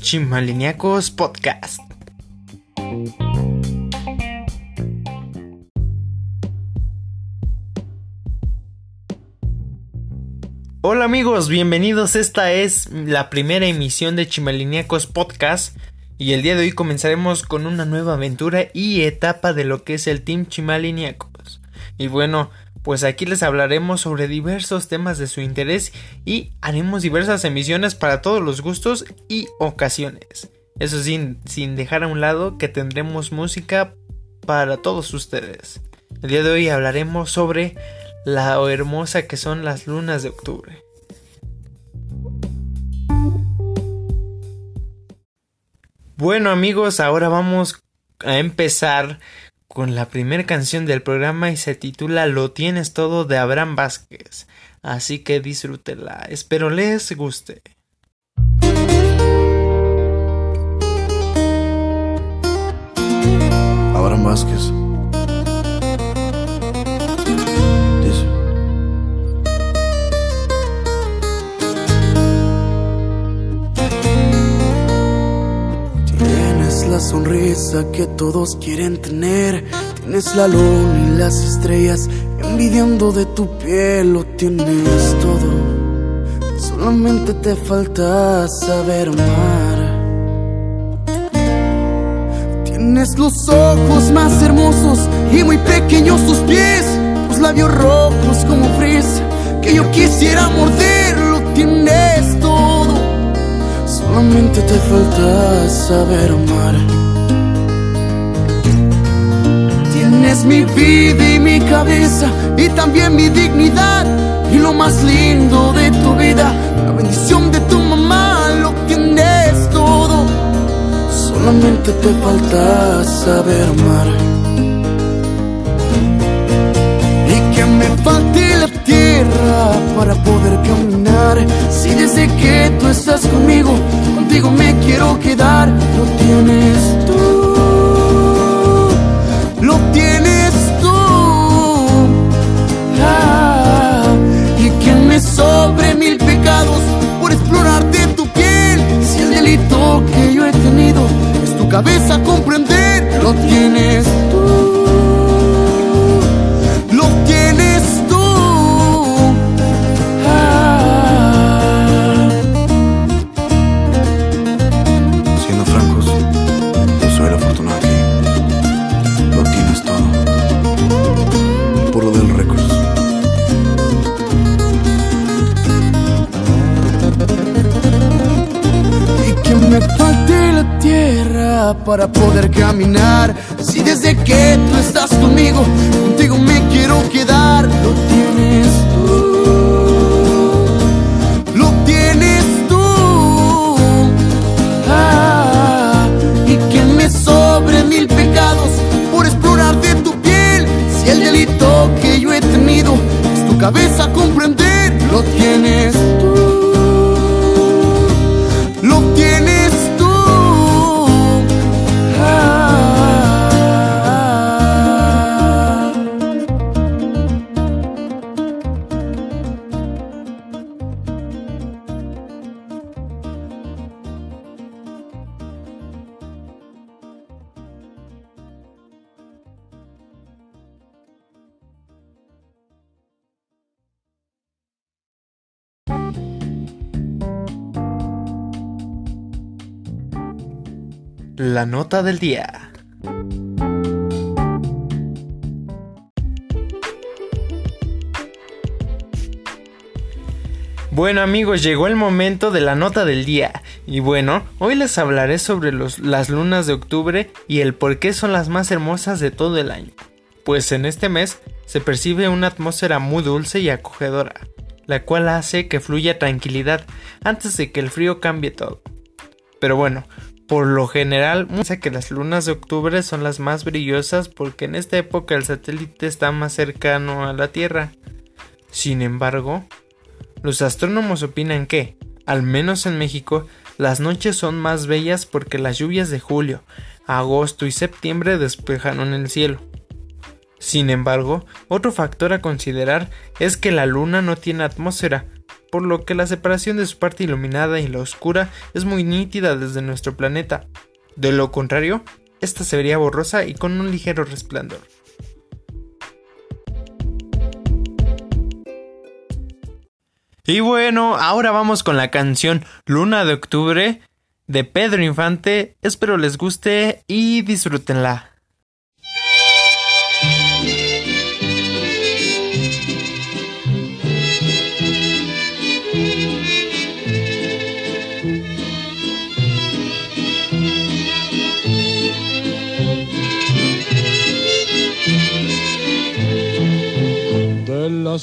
Chimaliniacos Podcast. Hola amigos, bienvenidos. Esta es la primera emisión de Chimaliniacos Podcast. Y el día de hoy comenzaremos con una nueva aventura y etapa de lo que es el Team Chimaliniacos. Y bueno, pues aquí les hablaremos sobre diversos temas de su interés y haremos diversas emisiones para todos los gustos y ocasiones. Eso sin, sin dejar a un lado que tendremos música para todos ustedes. El día de hoy hablaremos sobre la hermosa que son las lunas de octubre. Bueno amigos, ahora vamos a empezar con la primera canción del programa y se titula Lo tienes todo de Abraham Vázquez. Así que disfrútela. Espero les guste. Que todos quieren tener. Tienes la luna y las estrellas envidiando de tu piel. Lo tienes todo. Solamente te falta saber amar. Tienes los ojos más hermosos y muy pequeños tus pies, tus labios rojos como fresa que yo quisiera morder. Lo tienes todo, solamente te falta saber amar. Tienes mi vida y mi cabeza y también mi dignidad y lo más lindo de tu vida, la bendición de tu mamá. Lo tienes todo. Solamente te falta saber amar. Y que me falte la tierra para poder caminar. Si desde que tú estás conmigo, contigo me quiero quedar. Lo tienes cabeza comprender, caminar. Si desde que tú estás conmigo, contigo me quiero quedar, lo tienes tú. Lo tienes tú. Ah, y que me sobre mil pecados por explorar de tu piel. Si el delito que yo he tenido es tu cabeza comprender, lo tienes La nota del día. Bueno amigos, llegó el momento de la nota del día. Y bueno, hoy les hablaré sobre los- las lunas de octubre y el por qué son las más hermosas de todo el año. Pues en este mes se percibe una atmósfera muy dulce y acogedora, la cual hace que fluya tranquilidad antes de que el frío cambie todo. Pero bueno, por lo general, piensa que las lunas de octubre son las más brillosas porque en esta época el satélite está más cercano a la Tierra. Sin embargo, los astrónomos opinan que, al menos en México, las noches son más bellas porque las lluvias de julio, agosto y septiembre despejaron el cielo. Sin embargo, otro factor a considerar es que la luna no tiene atmósfera, por lo que la separación de su parte iluminada y la oscura es muy nítida desde nuestro planeta. De lo contrario, esta se vería borrosa y con un ligero resplandor. Y bueno, ahora vamos con la canción Luna de Octubre de Pedro Infante. Espero les guste y disfrútenla.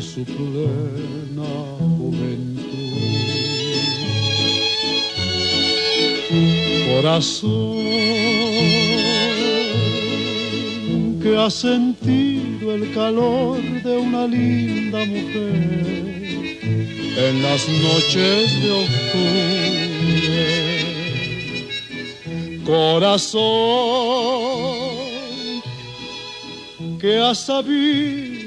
su plena corazón que ha sentido el calor de una linda mujer en las noches de octubre. Corazón que ha sabido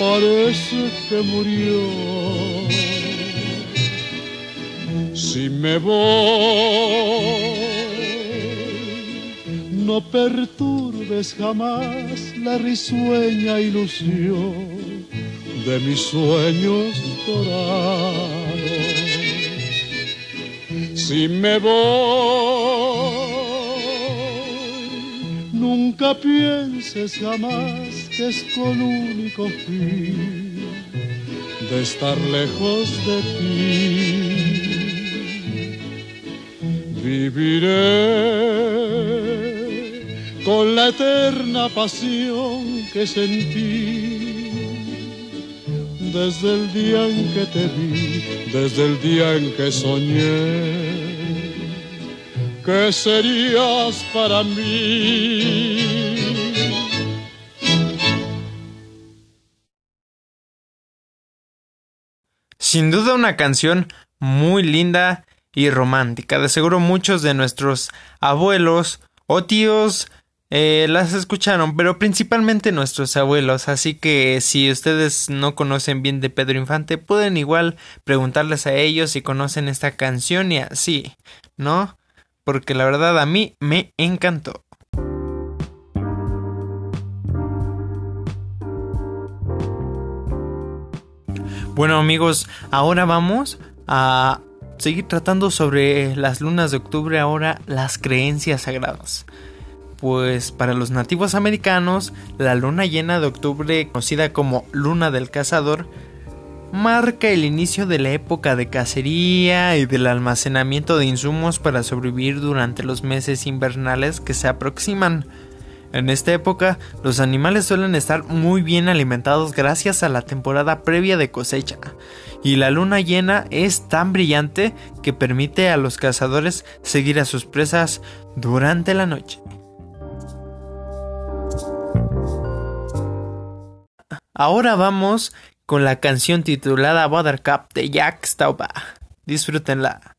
parece que murió. Si me voy no perturbes jamás la risueña ilusión de mis sueños dorados. Si me voy, nunca pienses jamás es con único fin de estar lejos de ti. Viviré con la eterna pasión que sentí desde el día en que te vi, desde el día en que soñé que serías para mí. Sin duda una canción muy linda y romántica. De seguro muchos de nuestros abuelos o tíos eh, las escucharon, pero principalmente nuestros abuelos, así que si ustedes no conocen bien de Pedro Infante, pueden igual preguntarles a ellos si conocen esta canción y así, ¿no? Porque la verdad a mí me encantó. Bueno amigos, ahora vamos a seguir tratando sobre las lunas de octubre, ahora las creencias sagradas pues para los nativos americanos, la luna llena de octubre, conocida como luna del cazador, marca el inicio de la época de cacería y del almacenamiento de insumos para sobrevivir durante los meses invernales que se aproximan. En esta época, los animales suelen estar muy bien alimentados gracias a la temporada previa de cosecha, y la luna llena es tan brillante que permite a los cazadores seguir a sus presas durante la noche. Ahora vamos con la canción titulada Buttercup de Jack Stauba. Disfrútenla.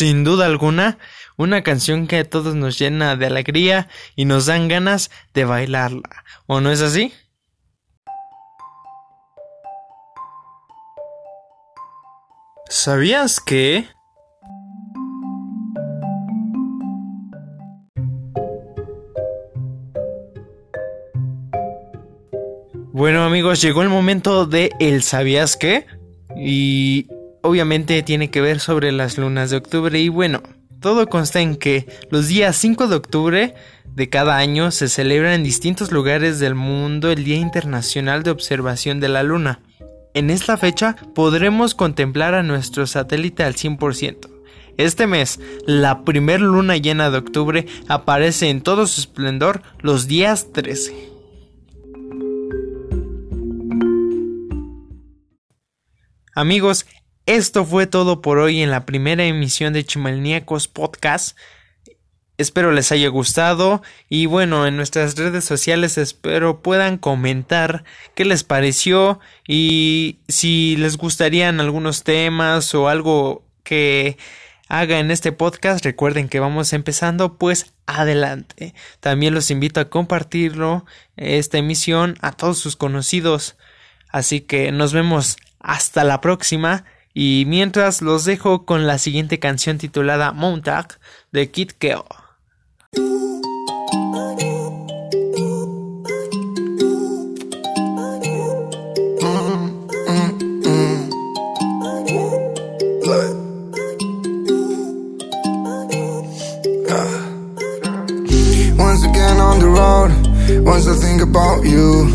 Sin duda alguna, una canción que a todos nos llena de alegría y nos dan ganas de bailarla. ¿O no es así? ¿Sabías que? Bueno amigos, llegó el momento de el ¿sabías qué? Y obviamente tiene que ver sobre las lunas de octubre y bueno, todo consta en que los días 5 de octubre de cada año se celebra en distintos lugares del mundo el Día Internacional de Observación de la Luna. En esta fecha podremos contemplar a nuestro satélite al 100%. Este mes, la primer luna llena de octubre aparece en todo su esplendor los días 13. Amigos, esto fue todo por hoy en la primera emisión de Chimalniacos Podcast. Espero les haya gustado y bueno, en nuestras redes sociales espero puedan comentar qué les pareció y si les gustarían algunos temas o algo que haga en este podcast, recuerden que vamos empezando, pues adelante. También los invito a compartirlo, esta emisión, a todos sus conocidos. Así que nos vemos hasta la próxima. Y mientras los dejo con la siguiente canción titulada Montag de Kid Keo. Once again on the road, once I think about you,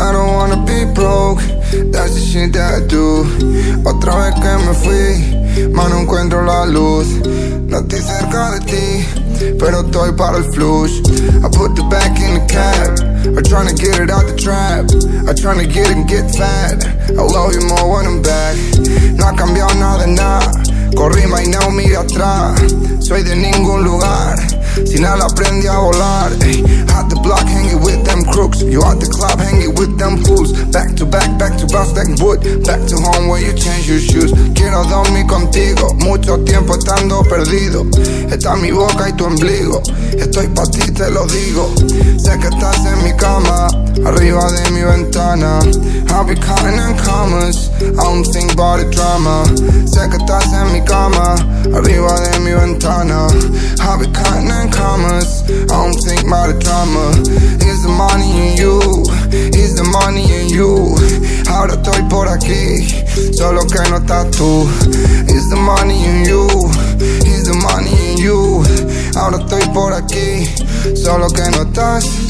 I don't wanna that's the shit that I do. Otra vez que me fui, más no encuentro la luz. No estoy cerca de ti, pero estoy para el flush. I put the back in the cab, I'm trying to get it out the trap. I'm trying to get it and get fat. I love you more when I'm back. No ha cambiado nada nada. Corrí y no mire atrás. Soy de ningún lugar. Sin nada aprendí a volar. Ey. At the block hanging with them crooks. You at the club hanging with them fools. Back to back, back to bounce like wood. Back to home where you change your shoes. Quiero dormir contigo. Mucho tiempo estando perdido. Está mi boca y tu ombligo. Estoy pa' ti, te lo digo. Sé que estás en mi cama. Arriba de mi ventana. I'll be counting in commas. I don't think about the drama. Sé que estás en mi cama. Arriba de mi ventana. I'll be counting in commas. I don't think about the drama. Is the money in you? Is the money in you? Ahora estoy por aquí. Solo que no estás tú. Is the money in you? Is the money in you? Ahora estoy por aquí. Solo que no estás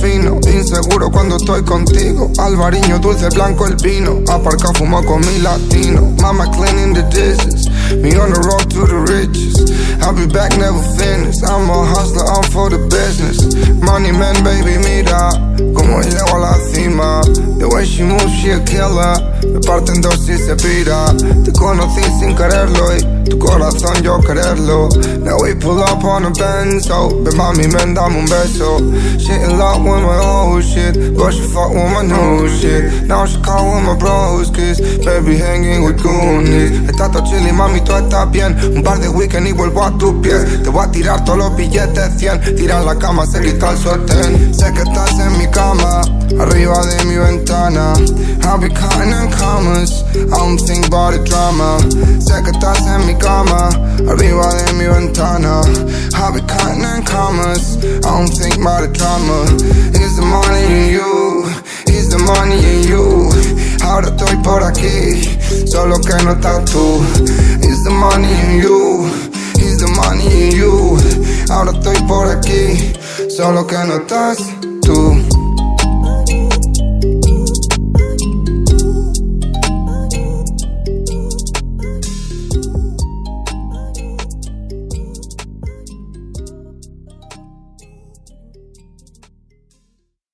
fino. Inseguro cuando estoy contigo. Alvariño, dulce, blanco el vino. Aparca, fumo con mi latino. Mama cleaning the dishes. Me on the road to the riches. I'll be back, never finished. I'm a hustler, I'm for the business. Money man, baby, mira. Como llego a la cima. The way she moves, she a killer. Me parten dos y se pira. Te conocí sin quererlo y tu corazón yo quererlo. Now we pull up on a Benz, so Ven mami, men, dame un beso. She in love with my old shit, but she fuck with my new shit. Now she call with my bros, cause baby hanging with goonies. Está todo chilly, mami, tú estás bien. Un par de weekend y vuelvo a tus pies. Te voy a tirar todos los billetes 100. Tira la cama, se grita el suerte. Sé que estás en mi cama, arriba de mi ventana. I'll be counting in commas. I don't think about the drama. Sé que estás en mi cama, arriba de mi ventana. I'll be counting in commas. I don't think about the drama. Is the money in you? Is the money in you? Ahora estoy por aquí, solo que no estás tú. Is the money in you? Is the money in you? Ahora estoy por aquí, solo que no estás tú.